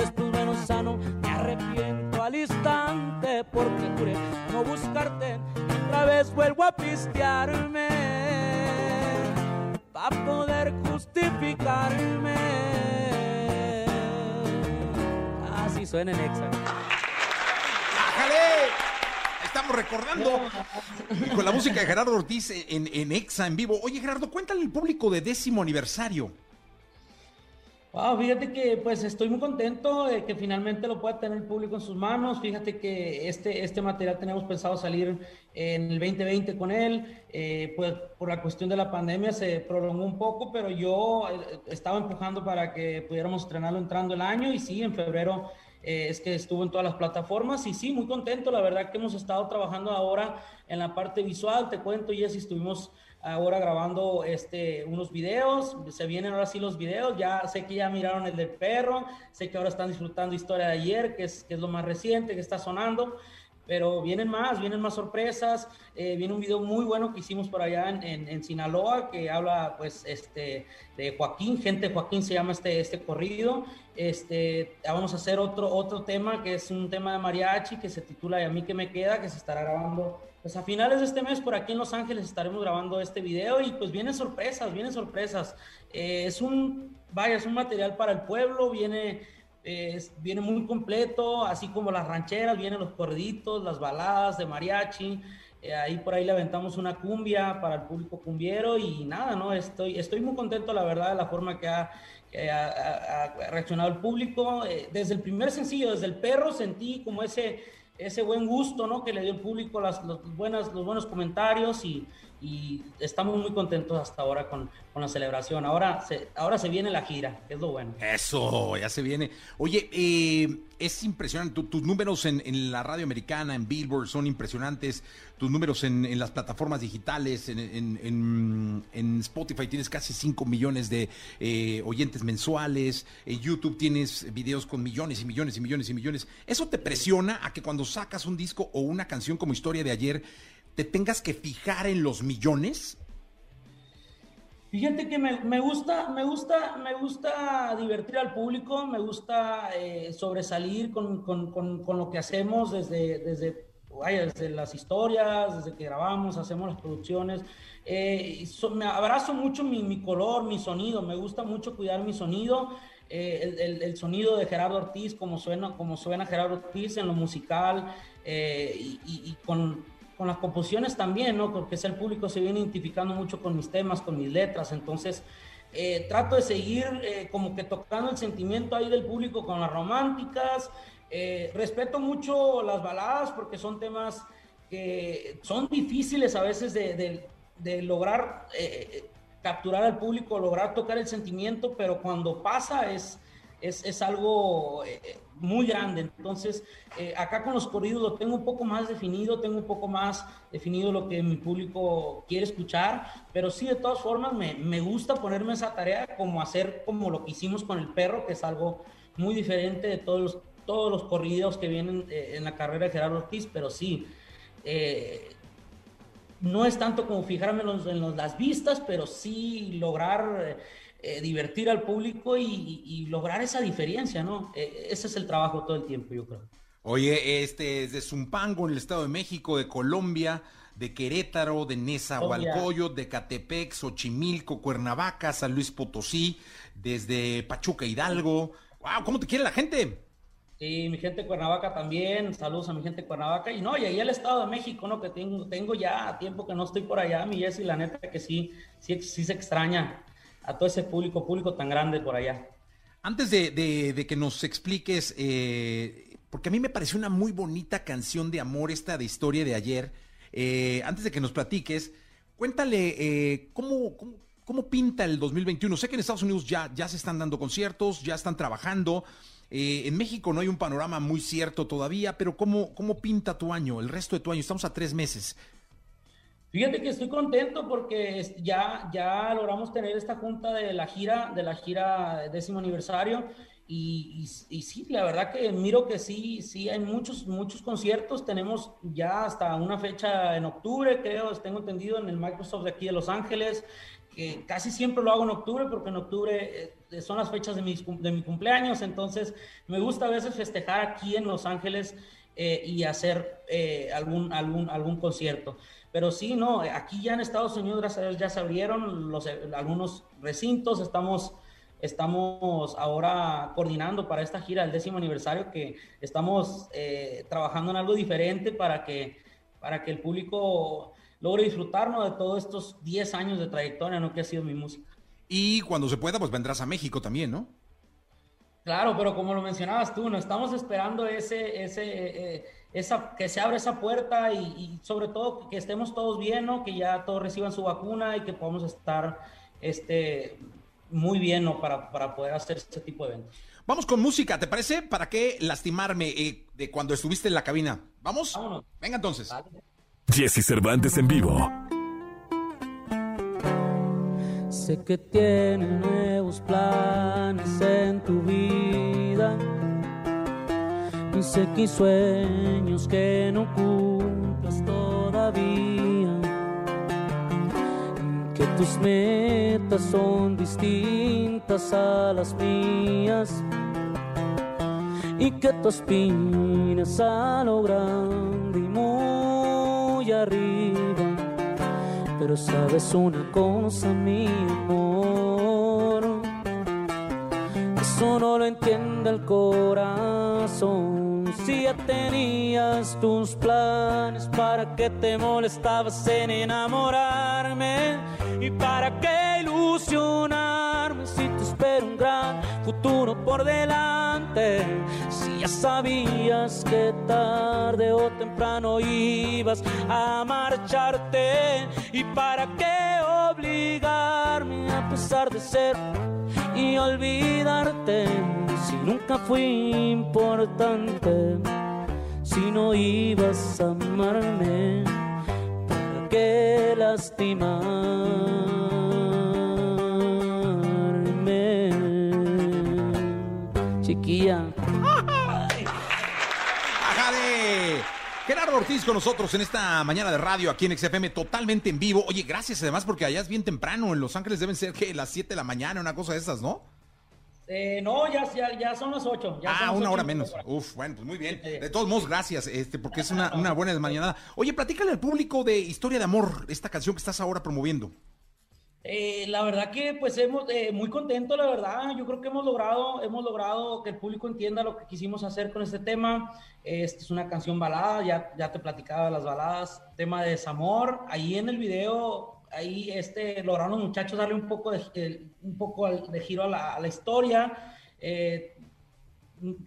Después menos sano, me arrepiento al instante porque juré no buscarte. Otra vez vuelvo a pistearme suena en Exa. ¡Ájale! Estamos recordando y con la música de Gerardo Ortiz en, en Exa en vivo. Oye, Gerardo, cuéntale al público de décimo aniversario. Wow, fíjate que pues estoy muy contento de que finalmente lo pueda tener el público en sus manos. Fíjate que este, este material tenemos pensado salir en el 2020 con él. Eh, pues por la cuestión de la pandemia se prolongó un poco, pero yo eh, estaba empujando para que pudiéramos estrenarlo entrando el año y sí, en febrero eh, es que estuvo en todas las plataformas y sí, muy contento. La verdad que hemos estado trabajando ahora en la parte visual. Te cuento, Jessy, estuvimos ahora grabando este, unos videos, se vienen ahora sí los videos, ya sé que ya miraron el del perro, sé que ahora están disfrutando Historia de ayer, que es, que es lo más reciente que está sonando, pero vienen más, vienen más sorpresas, eh, viene un video muy bueno que hicimos por allá en, en, en Sinaloa, que habla pues este, de Joaquín, gente Joaquín se llama este, este corrido, este, vamos a hacer otro, otro tema que es un tema de mariachi que se titula Y a mí que me queda, que se estará grabando pues a finales de este mes por aquí en Los Ángeles estaremos grabando este video y pues vienen sorpresas, vienen sorpresas. Eh, es un, vaya, es un material para el pueblo, viene, eh, viene muy completo, así como las rancheras, vienen los corriditos, las baladas de mariachi. eh, ahí por ahí le aventamos una cumbia para el público cumbiero y nada, ¿no? Estoy, estoy muy contento, la verdad, de la forma que ha, que ha reaccionado el público. Eh, desde el primer sencillo, desde el perro, sentí como ese ese buen gusto ¿no? que le dio el público, las, los, buenas, los buenos comentarios y, y estamos muy contentos hasta ahora con, con la celebración. Ahora se, ahora se viene la gira, que es lo bueno. Eso, ya se viene. Oye, eh, es impresionante. Tu- tus números en, la radio americana, en Billboard, son impresionantes. Tus números en, las plataformas digitales, en- en Spotify tienes casi 5 millones de eh, oyentes mensuales. En YouTube tienes videos con millones y millones y millones y millones. ¿Eso te presiona a que cuando sacas un disco o una canción como Historia de ayer, te tengas que fijar en los millones? Fíjate que me, gusta, me gusta, me gusta divertir al público, me gusta eh, sobresalir con, con- con- lo que hacemos desde, desde, desde las historias, desde que grabamos, hacemos las producciones. Eh, me abrazo mucho mi, color, mi sonido, me gusta mucho cuidar mi sonido. eh, el, sonido de Gerardo Ortiz, como suena, como suena Gerardo Ortiz en lo musical y con, con las composiciones también, ¿no? Porque el público se viene identificando mucho con mis temas, con mis letras, entonces eh, trato de seguir eh, como que tocando el sentimiento ahí del público con las románticas. Eh, respeto mucho las baladas porque son temas que son difíciles a veces de, de- de lograr eh, capturar al público, lograr tocar el sentimiento, pero cuando pasa es, es, es algo eh, muy grande. Entonces, eh, acá con los corridos lo tengo un poco más definido, tengo un poco más definido lo que mi público quiere escuchar, pero sí, de todas formas, me, me gusta ponerme esa tarea como hacer como lo que hicimos con el perro, que es algo muy diferente de todos los, todos los corridos que vienen eh, en la carrera de Gerardo Ortiz, pero sí. no es tanto como fijarme en, los- en los- las vistas, pero sí lograr eh, divertir al público y, y- y lograr esa diferencia, ¿no? Eh, ese es el trabajo todo el tiempo, yo creo. Oye, este es de Zumpango, en el Estado de México, de Colombia, de Querétaro, de Nezahualcóyotl, de Catepec, Xochimilco, Cuernavaca, San Luis Potosí, desde Pachuca Hidalgo. ¡Wow! ¿Cómo te quiere la gente? Sí, mi gente de Cuernavaca también, saludos a mi gente de Cuernavaca. Y no, y ahí el Estado de México, ¿no? Que tengo, tengo ya tiempo que no estoy por allá, mi Jessy, la neta que sí, sí, sí se extraña a todo ese público, público tan grande por allá. Antes de, que nos expliques, eh, porque a mí me pareció una muy bonita canción de amor esta de historia de ayer, eh, antes de que nos platiques, cuéntale eh, cómo, cómo, cómo pinta el 2021. Sé que en Estados Unidos ya, ya se están dando conciertos, ya están trabajando. en México no hay un panorama muy cierto todavía, pero ¿cómo, ¿cómo pinta tu año, el resto de tu año? Estamos a tres meses. Fíjate que estoy contento porque ya, ya logramos tener esta junta de la gira, de la gira décimo aniversario. Y, y- y sí, la verdad que miro que sí, sí hay muchos, muchos conciertos. Tenemos ya hasta una fecha en octubre, creo, tengo entendido, en el Microsoft de aquí de Los Ángeles, que casi siempre lo hago en octubre porque en octubre eh, son las fechas de, mis de mi cumpleaños. Entonces me gusta a veces festejar aquí en Los Ángeles eh, y hacer eh, algún, algún, algún concierto. Pero sí, no, aquí ya en Estados Unidos, gracias ya se abrieron los, algunos recintos, estamos, estamos ahora coordinando para esta gira del décimo aniversario, que estamos eh, trabajando en algo diferente para que, para que el público logre disfrutarnos de todos estos 10 años de trayectoria, ¿no? Que ha sido mi música. Y cuando se pueda, pues vendrás a México también, ¿no? Claro, pero como lo mencionabas tú, no estamos esperando ese, ese, eh, esa, que se abra esa puerta y, y sobre todo que estemos todos bien, ¿no? Que ya todos reciban su vacuna y que podamos estar este, muy bien, ¿no? Para, para poder hacer este tipo de eventos. Vamos con música, ¿te parece? ¿Para qué lastimarme eh, de cuando estuviste en la cabina? ¿Vamos? Vámonos. Venga entonces. Jesse Cervantes en vivo. Sé que tienes nuevos planes en tu vida. Y sé que hay sueños que no cumples todavía. Que tus metas son distintas a las mías. Y que tú aspiras a lo grande y muy arriba. Pero sabes una cosa, mi amor, eso no lo entiende el corazón. Si ya tenías tus planes, ¿para qué te molestabas en enamorarme? ¿Y para qué ilusionarme si te espero un gran futuro por delante? Sabías que tarde o temprano ibas a marcharte, ¿y para qué obligarme a pesar de ser y olvidarte? Si nunca fui importante, si no ibas a amarme, ¿para qué lastimarme? Chiquilla. Gerardo Ortiz con nosotros en esta mañana de radio aquí en XFM totalmente en vivo. Oye, gracias además porque allá es bien temprano. En Los Ángeles deben ser que las 7 de la mañana, una cosa de esas, ¿no? Eh, no, ya, ya, ya son las 8. Ya son ah, las una hora menos. Uf, bueno, pues muy bien. De todos modos, gracias, este, porque es una, una buena desmañanada. Oye, platícale al público de Historia de Amor, esta canción que estás ahora promoviendo. Eh, la verdad que pues hemos eh, muy contento, la verdad. Yo creo que hemos logrado, hemos logrado que el público entienda lo que quisimos hacer con este tema. Esta es una canción balada, ya, ya te platicaba de las baladas, tema de desamor. Ahí en el video, ahí este, lograron los muchachos darle un poco de, un poco de giro a la, a la historia. Eh,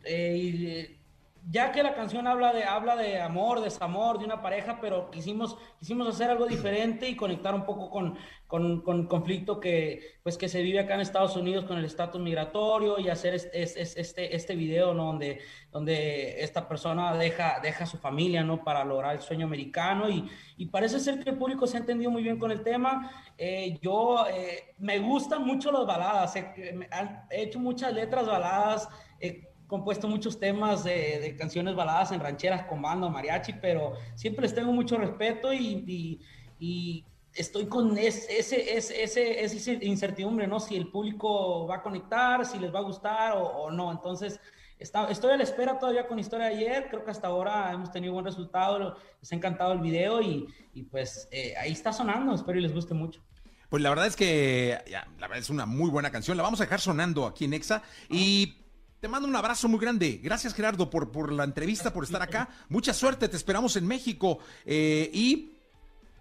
eh, y, eh, ya que la canción habla de, habla de amor, desamor, de una pareja, pero quisimos, quisimos hacer algo diferente y conectar un poco con, con, con el conflicto que, pues, que se vive acá en Estados Unidos con el estatus migratorio y hacer este, este, este, video, ¿no? Donde, donde esta persona deja, deja a su familia, ¿no? Para lograr el sueño americano y, y parece ser que el público se ha entendido muy bien con el tema. Eh, yo, eh, me gustan mucho las baladas, he, he hecho muchas letras baladas, he compuesto muchos temas de, de canciones baladas en rancheras con banda, mariachi, pero siempre les tengo mucho respeto y, y, y estoy con ese, ese, ese, ese, incertidumbre, ¿no? Si el público va a conectar, si les va a gustar o, o no. Entonces, está- estoy a la espera todavía con historia de ayer. Creo que hasta ahora hemos tenido buen resultado. Les ha encantado el video y, y pues eh, ahí está sonando. Espero y les guste mucho. Pues la verdad es que ya, la verdad es una muy buena canción. La vamos a dejar sonando aquí en Exa. Y te mando un abrazo muy grande. Gracias, Gerardo, por, por la entrevista, por estar acá. Mucha suerte, te esperamos en México. Eh, y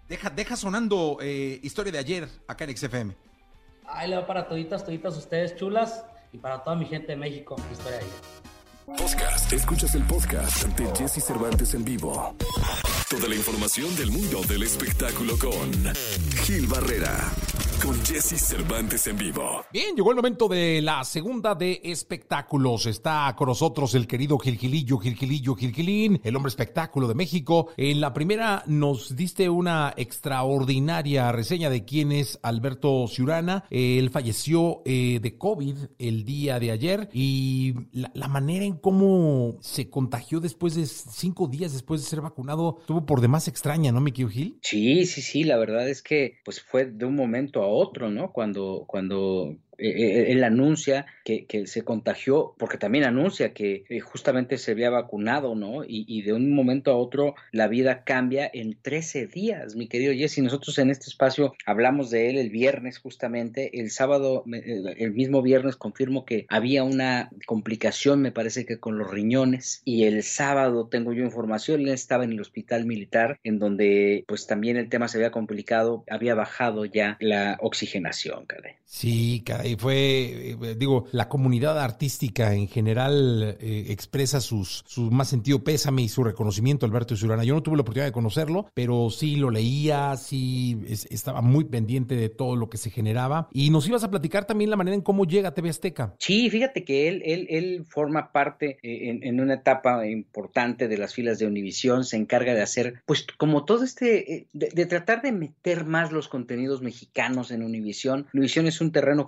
deja, deja sonando eh, historia de ayer acá en XFM. Ahí le va para toditas, toditas ustedes chulas y para toda mi gente de México. Historia de ayer. Podcast. Escuchas el podcast de Jesse Cervantes en vivo. Toda la información del mundo del espectáculo con Gil Barrera. Con Jesse Cervantes en vivo. Bien, llegó el momento de la segunda de espectáculos. Está con nosotros el querido Gilgilillo, Gilgilillo, Gilgilín, el hombre espectáculo de México. En la primera nos diste una extraordinaria reseña de quién es Alberto Ciurana. Él falleció eh, de COVID el día de ayer y la, la manera en cómo se contagió después de cinco días después de ser vacunado tuvo por demás extraña, ¿no, mi querido Gil? Sí, sí, sí, la verdad es que pues fue de un momento a otro, ¿no? Cuando, cuando eh, eh, él anuncia que, se contagió, porque también anuncia que eh, justamente se había vacunado, ¿no? Y, y, de un momento a otro la vida cambia en 13 días, mi querido Jesse. Nosotros en este espacio hablamos de él el viernes justamente, el sábado, el mismo viernes confirmo que había una complicación, me parece que con los riñones, y el sábado tengo yo información, él estaba en el hospital militar, en donde pues también el tema se había complicado, había bajado ya la oxigenación, caray. Sí, caray, fue, eh, digo, la comunidad artística en general eh, expresa sus, su más sentido pésame y su reconocimiento a Alberto Ciurana. Yo no tuve la oportunidad de conocerlo, pero sí lo leía, sí es, estaba muy pendiente de todo lo que se generaba. Y nos ibas a platicar también la manera en cómo llega a TV Azteca. Sí, fíjate que él, él, él forma parte eh, en, en, una etapa importante de las filas de Univisión, se encarga de hacer, pues como todo este, eh, de, de tratar de meter más los contenidos mexicanos en Univisión. Univisión es un terreno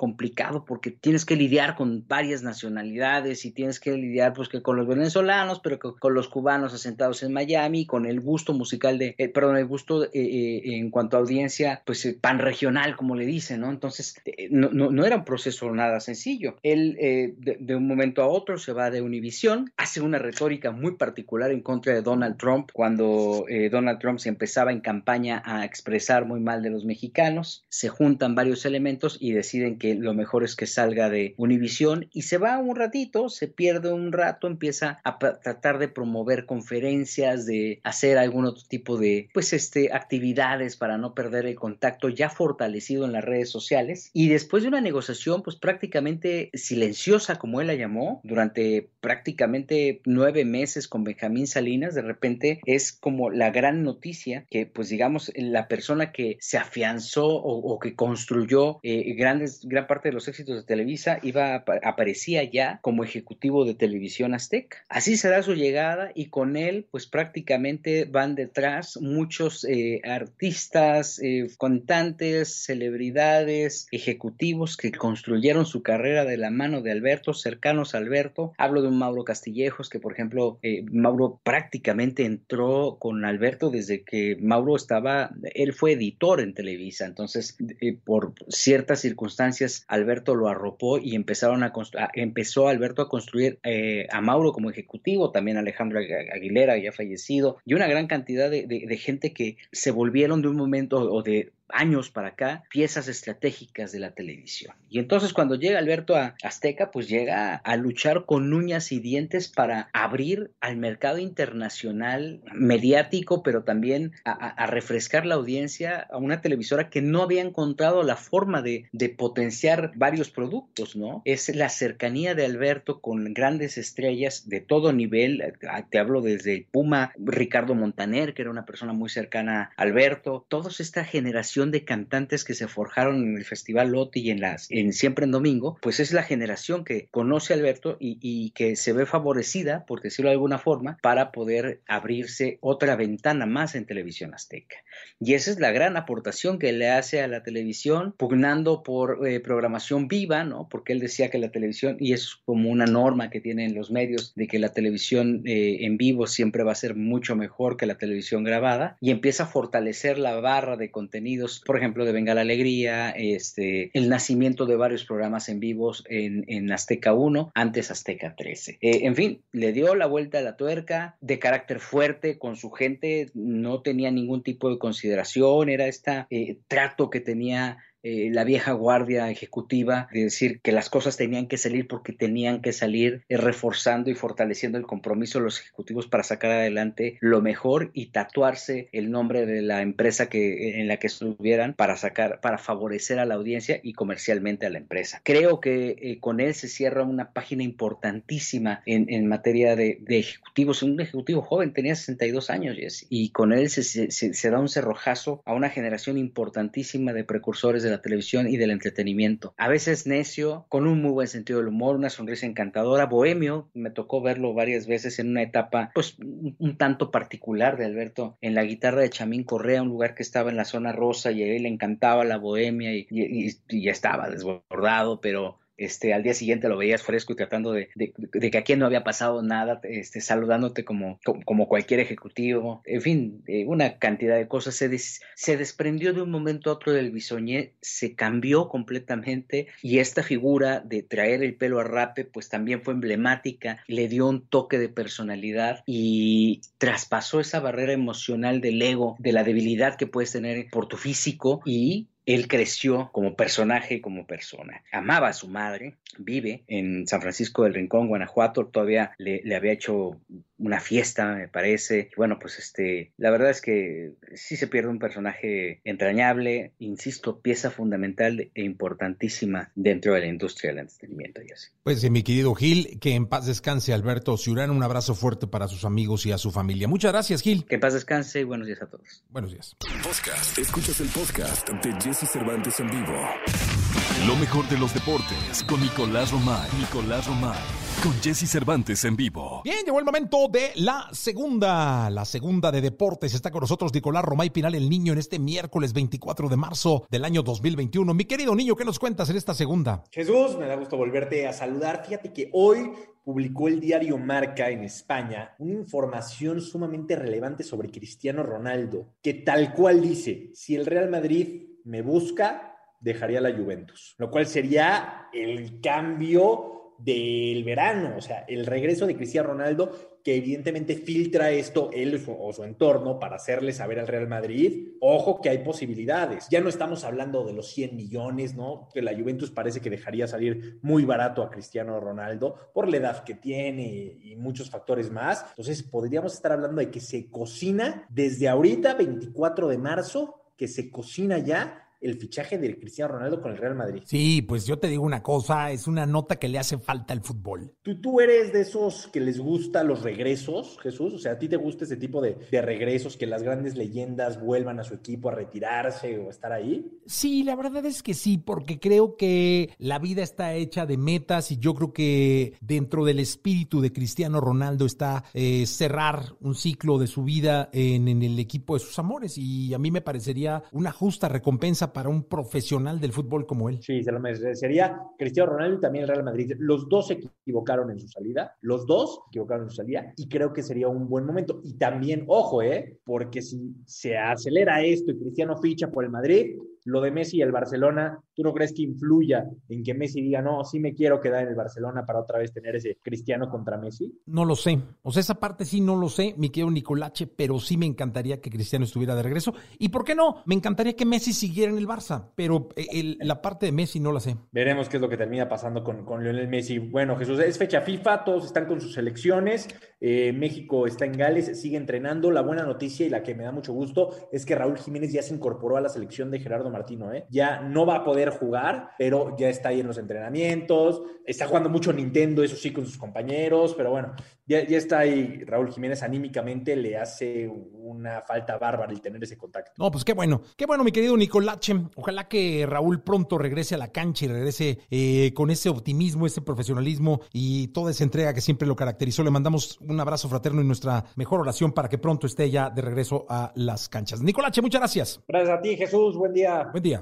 porque tienes que lidiar con varias nacionalidades y tienes que lidiar pues que con los venezolanos, pero que, con los cubanos asentados en Miami, con el gusto musical de, eh, perdón, el gusto eh, eh, en cuanto a audiencia, pues pan regional, como le dicen, ¿no? Entonces, no, no, no, era un proceso nada sencillo. Él de, de, un momento a otro se va de Univisión, hace una retórica muy particular en contra de Donald Trump cuando Donald Trump se empezaba en campaña a expresar muy mal de los mexicanos, se juntan varios elementos y deciden que lo mejor es que salga de Univisión y se va un ratito, se pierde un rato, empieza a tratar de promover conferencias, de hacer algún otro tipo de, pues, este, actividades para no perder el contacto ya fortalecido en las redes sociales. Y después de una negociación, pues, prácticamente silenciosa, como él la llamó, durante prácticamente nueve meses con Benjamín Salinas, de repente es como la gran noticia que, pues, digamos, la persona que se afianzó o, o que construyó eh, grandes, gran parte de los éxitos de Televisa iba aparecía ya como ejecutivo de televisión azteca. Así se da su llegada y con él pues prácticamente van detrás muchos eh, artistas, eh, cantantes, celebridades, ejecutivos que construyeron su carrera de la mano de Alberto, cercanos a Alberto. Hablo de un Mauro Castillejos que por ejemplo eh, Mauro prácticamente entró con Alberto desde que Mauro estaba, él fue editor en Televisa, entonces por ciertas circunstancias Alberto lo arropó y empezaron a, empezó Alberto a construir eh, a Mauro como ejecutivo, también Alejandro Aguilera ya fallecido y una gran cantidad de, de, de gente que se volvieron de un momento o de años para acá piezas estratégicas de la televisión. Y entonces cuando llega Alberto a Azteca, pues llega a luchar con uñas y dientes para abrir al mercado internacional mediático, pero también a, a refrescar la audiencia a una televisora que no había encontrado la forma de, de, potenciar varios productos, ¿no? Es la cercanía de Alberto con grandes estrellas de todo nivel. Te hablo desde Puma, Ricardo Montaner, que era una persona muy cercana a Alberto, toda esta generación de cantantes que se forjaron en el Festival Lotti y en las en Siempre en Domingo, pues es la generación que conoce a Alberto y, y, que se ve favorecida, por decirlo de alguna forma, para poder abrirse otra ventana más en televisión azteca. Y esa es la gran aportación que le hace a la televisión, pugnando por eh, programación viva, ¿no? Porque él decía que la televisión, y es como una norma que tienen los medios, de que la televisión eh, en vivo siempre va a ser mucho mejor que la televisión grabada, y empieza a fortalecer la barra de contenido por ejemplo, de Venga la Alegría, este, el nacimiento de varios programas en vivos en, en Azteca 1, antes Azteca 13. Eh, en fin, le dio la vuelta a la tuerca, de carácter fuerte con su gente, no tenía ningún tipo de consideración, era este trato que tenía eh, la vieja guardia ejecutiva de decir que las cosas tenían que salir porque tenían que salir, eh, reforzando y fortaleciendo el compromiso de los ejecutivos para sacar adelante lo mejor y tatuarse el nombre de la empresa que, en la que estuvieran para sacar, para favorecer a la audiencia y comercialmente a la empresa. Creo que eh, con él se cierra una página importantísima en, en materia de, de, ejecutivos. Un ejecutivo joven tenía 62 años y con él se, se, se da un cerrojazo a una generación importantísima de precursores de la televisión y del entretenimiento. A veces necio, con un muy buen sentido del humor, una sonrisa encantadora, bohemio, me tocó verlo varias veces en una etapa pues un, tanto particular de Alberto en la guitarra de Chamín Correa, un lugar que estaba en la zona rosa y a él le encantaba la bohemia y, y, y, y estaba desbordado, pero este, al día siguiente lo veías fresco y tratando de, de, de, que aquí no había pasado nada, este, saludándote como, como, cualquier ejecutivo, en fin, eh, una cantidad de cosas. Se, se desprendió de un momento a otro del bisoñé, se cambió completamente y esta figura de traer el pelo a rape, pues también fue emblemática, le dio un toque de personalidad y traspasó esa barrera emocional del ego, de la debilidad que puedes tener por tu físico y él creció como personaje y como persona. Amaba a su madre, vive en San Francisco del Rincón, Guanajuato, todavía le, le había hecho una fiesta, me parece. Bueno, pues este, la verdad es que sí se pierde un personaje entrañable, insisto, pieza fundamental e importantísima dentro de la industria del entretenimiento. Así. Pues mi querido Gil, que en paz descanse Alberto Ciurán, un abrazo fuerte para sus amigos y a su familia. Muchas gracias, Gil. Que en paz descanse y buenos días a todos. Buenos días. Podcast. Escuchas el podcast de Jesse Cervantes en vivo. Lo mejor de los deportes con Nicolás Romay. Nicolás Romay. Con Jesse Cervantes en vivo. Bien, llegó el momento de la segunda, la segunda de deportes. Está con nosotros Nicolás Romay Pinal, el niño, en este miércoles 24 de marzo del año 2021. Mi querido niño, ¿qué nos cuentas en esta segunda? Jesús, me da gusto volverte a saludar. Fíjate que hoy publicó el diario Marca en España una información sumamente relevante sobre Cristiano Ronaldo, que tal cual dice, si el Real Madrid me busca, dejaría la Juventus, lo cual sería el cambio del verano, o sea, el regreso de Cristiano Ronaldo, que evidentemente filtra esto él o su, entorno para hacerle saber al Real Madrid, ojo que hay posibilidades. Ya no estamos hablando de los 100 millones, ¿no? Que la Juventus parece que dejaría salir muy barato a Cristiano Ronaldo por la edad que tiene y muchos factores más. Entonces, podríamos estar hablando de que se cocina desde ahorita, 24 de marzo, que se cocina ya el fichaje de Cristiano Ronaldo con el Real Madrid. Sí, pues yo te digo una cosa, es una nota que le hace falta al fútbol. ¿Tú, tú eres de esos que les gusta los regresos, Jesús? O sea, ¿a ti te gusta ese tipo de, de regresos, que las grandes leyendas vuelvan a su equipo a retirarse o estar ahí? Sí, la verdad es que sí, porque creo que la vida está hecha de metas y yo creo que dentro del espíritu de Cristiano Ronaldo está eh, cerrar un ciclo de su vida en, en el equipo de sus amores y a mí me parecería una justa recompensa para un profesional del fútbol como él. Sí, se lo merecería Cristiano Ronaldo y también el Real Madrid. Los dos se equivocaron en su salida, los dos equivocaron en su salida y creo que sería un buen momento. Y también, ojo, ¿eh? Porque si se acelera esto y Cristiano ficha por el Madrid, lo de Messi y el Barcelona, ¿tú no crees que influya en que Messi diga, no, sí me quiero quedar en el Barcelona para otra vez tener ese Cristiano contra Messi? No lo sé. O sea, esa parte sí no lo sé, mi querido Nicolache, pero sí me encantaría que Cristiano estuviera de regreso. ¿Y por qué no? Me encantaría que Messi siguiera en el Barça, pero el, la parte de Messi no la sé. Veremos qué es lo que termina pasando con, con Lionel Messi. Bueno, Jesús, es fecha FIFA, todos están con sus selecciones. Eh, México está en Gales, sigue entrenando. La buena noticia y la que me da mucho gusto es que Raúl Jiménez ya se incorporó a la selección de Gerardo Martino, ¿eh? Ya no va a poder jugar, pero ya está ahí en los entrenamientos, está jugando mucho Nintendo, eso sí, con sus compañeros, pero bueno, ya, ya está ahí Raúl Jiménez anímicamente, le hace una falta bárbara el tener ese contacto. No, pues qué bueno, qué bueno, mi querido Nicolache. Ojalá que Raúl pronto regrese a la cancha y regrese eh, con ese optimismo, ese profesionalismo y toda esa entrega que siempre lo caracterizó. Le mandamos un abrazo fraterno y nuestra mejor oración para que pronto esté ya de regreso a las canchas. Nicolache, muchas gracias. Gracias a ti, Jesús. Buen día. Buen día.